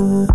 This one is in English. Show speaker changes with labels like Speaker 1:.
Speaker 1: Ooh.